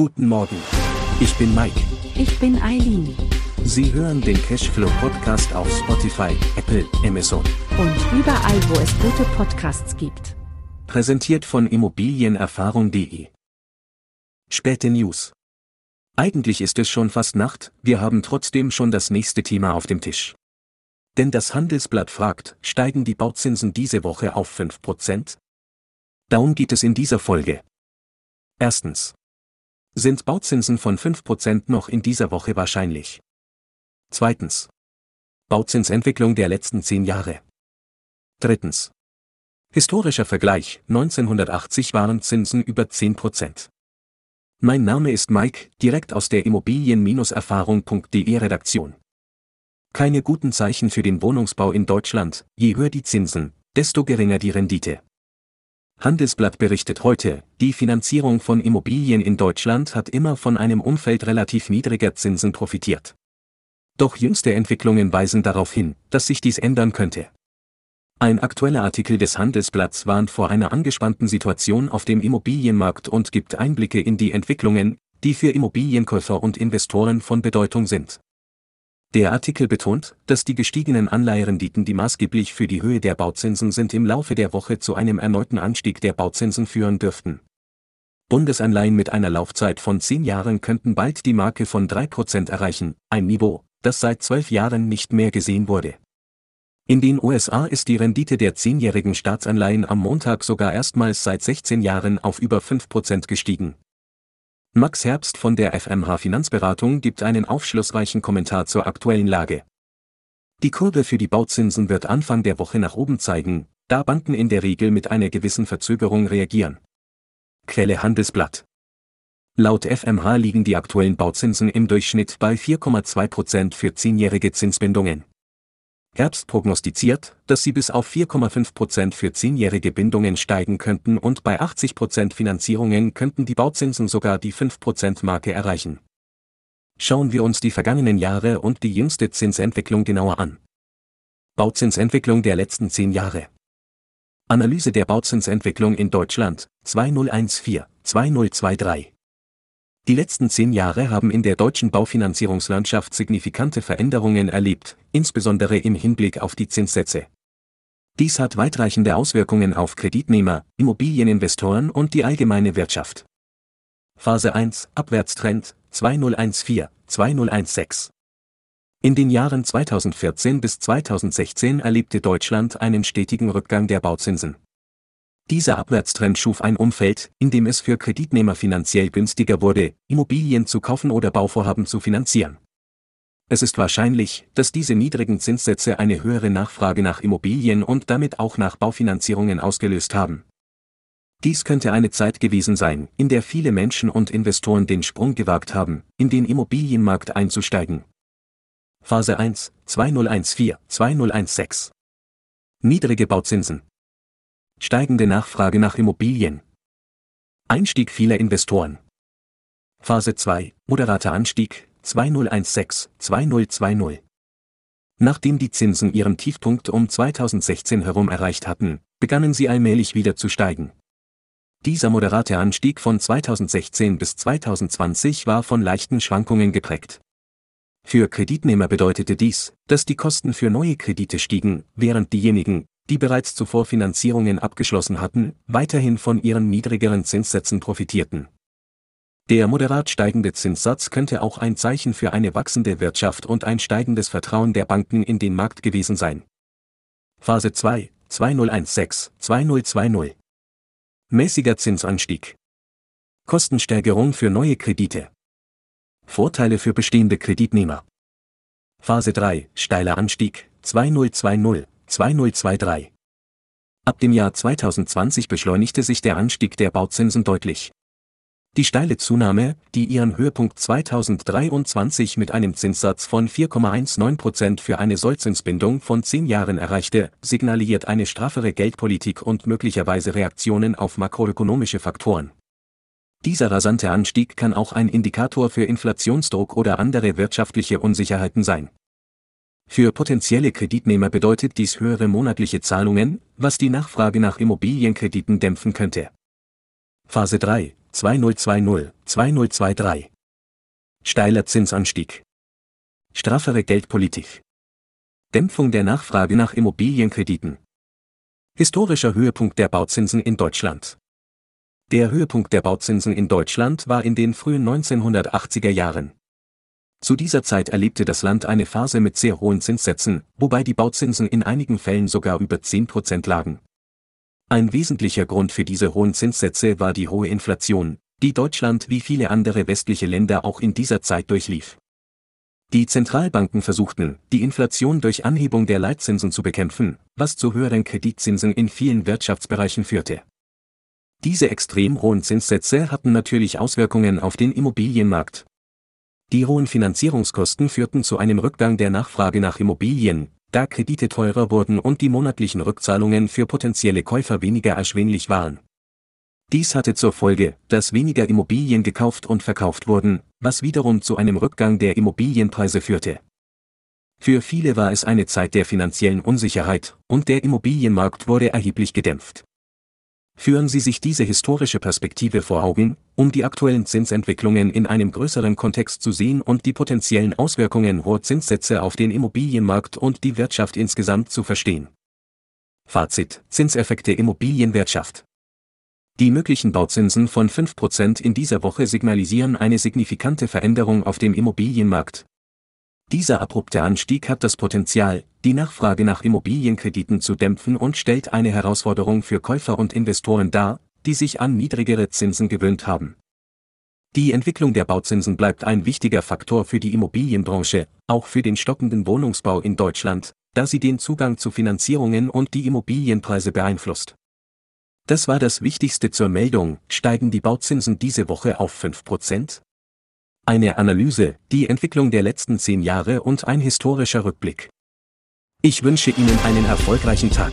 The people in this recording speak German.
Guten Morgen. Ich bin Mike. Ich bin Eileen. Sie hören den Cashflow Podcast auf Spotify, Apple, Amazon. Und überall, wo es gute Podcasts gibt. Präsentiert von Immobilienerfahrung.de. Späte News. Eigentlich ist es schon fast Nacht, wir haben trotzdem schon das nächste Thema auf dem Tisch. Denn das Handelsblatt fragt, steigen die Bauzinsen diese Woche auf 5%? Darum geht es in dieser Folge. Erstens. Sind Bauzinsen von 5% noch in dieser Woche wahrscheinlich? Zweitens. Bauzinsentwicklung der letzten 10 Jahre. Drittens. Historischer Vergleich, 1980 waren Zinsen über 10%. Mein Name ist Mike, direkt aus der Immobilien-Erfahrung.de Redaktion. Keine guten Zeichen für den Wohnungsbau in Deutschland, je höher die Zinsen, desto geringer die Rendite. Handelsblatt berichtet heute, die Finanzierung von Immobilien in Deutschland hat immer von einem Umfeld relativ niedriger Zinsen profitiert. Doch jüngste Entwicklungen weisen darauf hin, dass sich dies ändern könnte. Ein aktueller Artikel des Handelsblatts warnt vor einer angespannten Situation auf dem Immobilienmarkt und gibt Einblicke in die Entwicklungen, die für Immobilienkäufer und Investoren von Bedeutung sind. Der Artikel betont, dass die gestiegenen Anleiherenditen, die maßgeblich für die Höhe der Bauzinsen sind, im Laufe der Woche zu einem erneuten Anstieg der Bauzinsen führen dürften. Bundesanleihen mit einer Laufzeit von zehn Jahren könnten bald die Marke von 3% erreichen, ein Niveau, das seit zwölf Jahren nicht mehr gesehen wurde. In den USA ist die Rendite der zehnjährigen Staatsanleihen am Montag sogar erstmals seit 16 Jahren auf über 5% gestiegen. Max Herbst von der FMH Finanzberatung gibt einen aufschlussreichen Kommentar zur aktuellen Lage. Die Kurve für die Bauzinsen wird Anfang der Woche nach oben zeigen, da Banken in der Regel mit einer gewissen Verzögerung reagieren. Quelle Handelsblatt. Laut FMH liegen die aktuellen Bauzinsen im Durchschnitt bei 4,2% für zehnjährige Zinsbindungen. Herbst prognostiziert, dass sie bis auf 4,5% für zehnjährige Bindungen steigen könnten und bei 80% Finanzierungen könnten die Bauzinsen sogar die 5%-Marke erreichen. Schauen wir uns die vergangenen Jahre und die jüngste Zinsentwicklung genauer an. Bauzinsentwicklung der letzten zehn Jahre. Analyse der Bauzinsentwicklung in Deutschland 2014, 2023. Die letzten zehn Jahre haben in der deutschen Baufinanzierungslandschaft signifikante Veränderungen erlebt, insbesondere im Hinblick auf die Zinssätze. Dies hat weitreichende Auswirkungen auf Kreditnehmer, Immobilieninvestoren und die allgemeine Wirtschaft. Phase 1 Abwärtstrend 2014 2016 In den Jahren 2014 bis 2016 erlebte Deutschland einen stetigen Rückgang der Bauzinsen. Dieser Abwärtstrend schuf ein Umfeld, in dem es für Kreditnehmer finanziell günstiger wurde, Immobilien zu kaufen oder Bauvorhaben zu finanzieren. Es ist wahrscheinlich, dass diese niedrigen Zinssätze eine höhere Nachfrage nach Immobilien und damit auch nach Baufinanzierungen ausgelöst haben. Dies könnte eine Zeit gewesen sein, in der viele Menschen und Investoren den Sprung gewagt haben, in den Immobilienmarkt einzusteigen. Phase 1, 2014, 2016. Niedrige Bauzinsen, Steigende Nachfrage nach Immobilien. Einstieg vieler Investoren. Phase 2, moderater Anstieg, 2016, 2020. Nachdem die Zinsen ihren Tiefpunkt um 2016 herum erreicht hatten, begannen sie allmählich wieder zu steigen. Dieser moderate Anstieg von 2016 bis 2020 war von leichten Schwankungen geprägt. Für Kreditnehmer bedeutete dies, dass die Kosten für neue Kredite stiegen, während diejenigen, die bereits zuvor Finanzierungen abgeschlossen hatten, weiterhin von ihren niedrigeren Zinssätzen profitierten. Der moderat steigende Zinssatz könnte auch ein Zeichen für eine wachsende Wirtschaft und ein steigendes Vertrauen der Banken in den Markt gewesen sein. Phase 2, 2016, 2020. Mäßiger Zinsanstieg. Kostensteigerung für neue Kredite. Vorteile für bestehende Kreditnehmer. Phase 3, steiler Anstieg, 2020, 2023. Ab dem Jahr 2020 beschleunigte sich der Anstieg der Bauzinsen deutlich. Die steile Zunahme, die ihren Höhepunkt 2023 mit einem Zinssatz von 4,19% für eine Sollzinsbindung von 10 Jahren erreichte, signalisiert eine straffere Geldpolitik und möglicherweise Reaktionen auf makroökonomische Faktoren. Dieser rasante Anstieg kann auch ein Indikator für Inflationsdruck oder andere wirtschaftliche Unsicherheiten sein. Für potenzielle Kreditnehmer bedeutet dies höhere monatliche Zahlungen, was die Nachfrage nach Immobilienkrediten dämpfen könnte. Phase 3, 2020, 2023. Steiler Zinsanstieg. Straffere Geldpolitik. Dämpfung der Nachfrage nach Immobilienkrediten. Historischer Höhepunkt der Bauzinsen in Deutschland. Der Höhepunkt der Bauzinsen in Deutschland war in den frühen 1980er Jahren. Zu dieser Zeit erlebte das Land eine Phase mit sehr hohen Zinssätzen, wobei die Bauzinsen in einigen Fällen sogar über 10% lagen. Ein wesentlicher Grund für diese hohen Zinssätze war die hohe Inflation, die Deutschland wie viele andere westliche Länder auch in dieser Zeit durchlief. Die Zentralbanken versuchten, die Inflation durch Anhebung der Leitzinsen zu bekämpfen, was zu höheren Kreditzinsen in vielen Wirtschaftsbereichen führte. Diese extrem hohen Zinssätze hatten natürlich Auswirkungen auf den Immobilienmarkt. Die hohen Finanzierungskosten führten zu einem Rückgang der Nachfrage nach Immobilien, da Kredite teurer wurden und die monatlichen Rückzahlungen für potenzielle Käufer weniger erschwinglich waren. Dies hatte zur Folge, dass weniger Immobilien gekauft und verkauft wurden, was wiederum zu einem Rückgang der Immobilienpreise führte. Für viele war es eine Zeit der finanziellen Unsicherheit, und der Immobilienmarkt wurde erheblich gedämpft. Führen Sie sich diese historische Perspektive vor Augen, um die aktuellen Zinsentwicklungen in einem größeren Kontext zu sehen und die potenziellen Auswirkungen hoher Zinssätze auf den Immobilienmarkt und die Wirtschaft insgesamt zu verstehen. Fazit: Zinseffekte Immobilienwirtschaft die möglichen Bauzinsen von 5% in dieser Woche signalisieren eine signifikante Veränderung auf dem Immobilienmarkt. Dieser abrupte Anstieg hat das Potenzial, die Nachfrage nach Immobilienkrediten zu dämpfen und stellt eine Herausforderung für Käufer und Investoren dar, die sich an niedrigere Zinsen gewöhnt haben. Die Entwicklung der Bauzinsen bleibt ein wichtiger Faktor für die Immobilienbranche, auch für den stockenden Wohnungsbau in Deutschland, da sie den Zugang zu Finanzierungen und die Immobilienpreise beeinflusst. Das war das Wichtigste zur Meldung, steigen die Bauzinsen diese Woche auf 5%? Eine Analyse, die Entwicklung der letzten zehn Jahre und ein historischer Rückblick. Ich wünsche Ihnen einen erfolgreichen Tag.